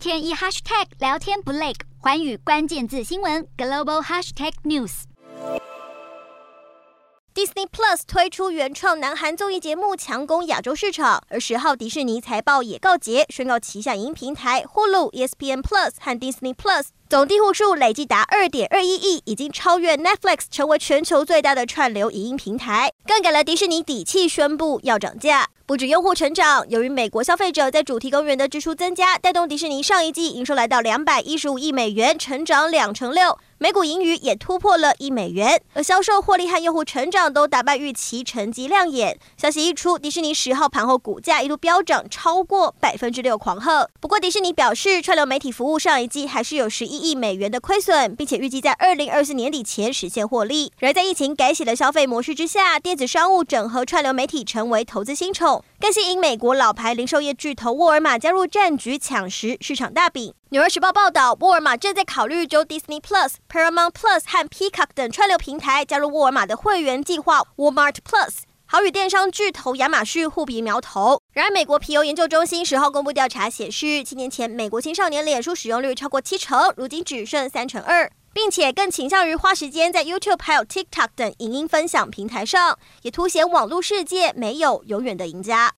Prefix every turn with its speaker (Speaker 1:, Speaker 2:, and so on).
Speaker 1: 天一 hashtag 聊天不累，寰宇关键字新闻 global hashtag news。
Speaker 2: Disney Plus 推出原创南韩综艺节目，强攻亚洲市场。而十号迪士尼财报也告捷，宣告旗下影音平台 Hulu、ESPN Plus 和 Disney Plus 总订户数累计达二点二一亿，已经超越 Netflix，成为全球最大的串流影音平台，更给了迪士尼底气，宣布要涨价。不止用户成长，由于美国消费者在主题公园的支出增加，带动迪士尼上一季营收来到两百一十五亿美元，成长两成六。每股盈余也突破了一美元，而销售获利和用户成长都打败预期，成绩亮眼。消息一出，迪士尼十号盘后股价一度飙涨超过百分之六，狂贺。不过，迪士尼表示，串流媒体服务上一季还是有十一亿美元的亏损，并且预计在二零二四年底前实现获利。然而，在疫情改写的消费模式之下，电子商务整合串流媒体成为投资新宠，更吸引美国老牌零售业巨头沃尔玛加入战局，抢食市场大饼。《纽约时报》报道，沃尔玛正在考虑就 Disney Plus、Paramount Plus 和 Peacock 等串流平台加入沃尔玛的会员计划 Walmart Plus，好与电商巨头亚马逊互比苗头。然而，美国皮尤研究中心十号公布调查显示，七年前美国青少年脸书使用率超过七成，如今只剩三成二，并且更倾向于花时间在 YouTube 还有 TikTok 等影音分享平台上，也凸显网络世界没有永远的赢家。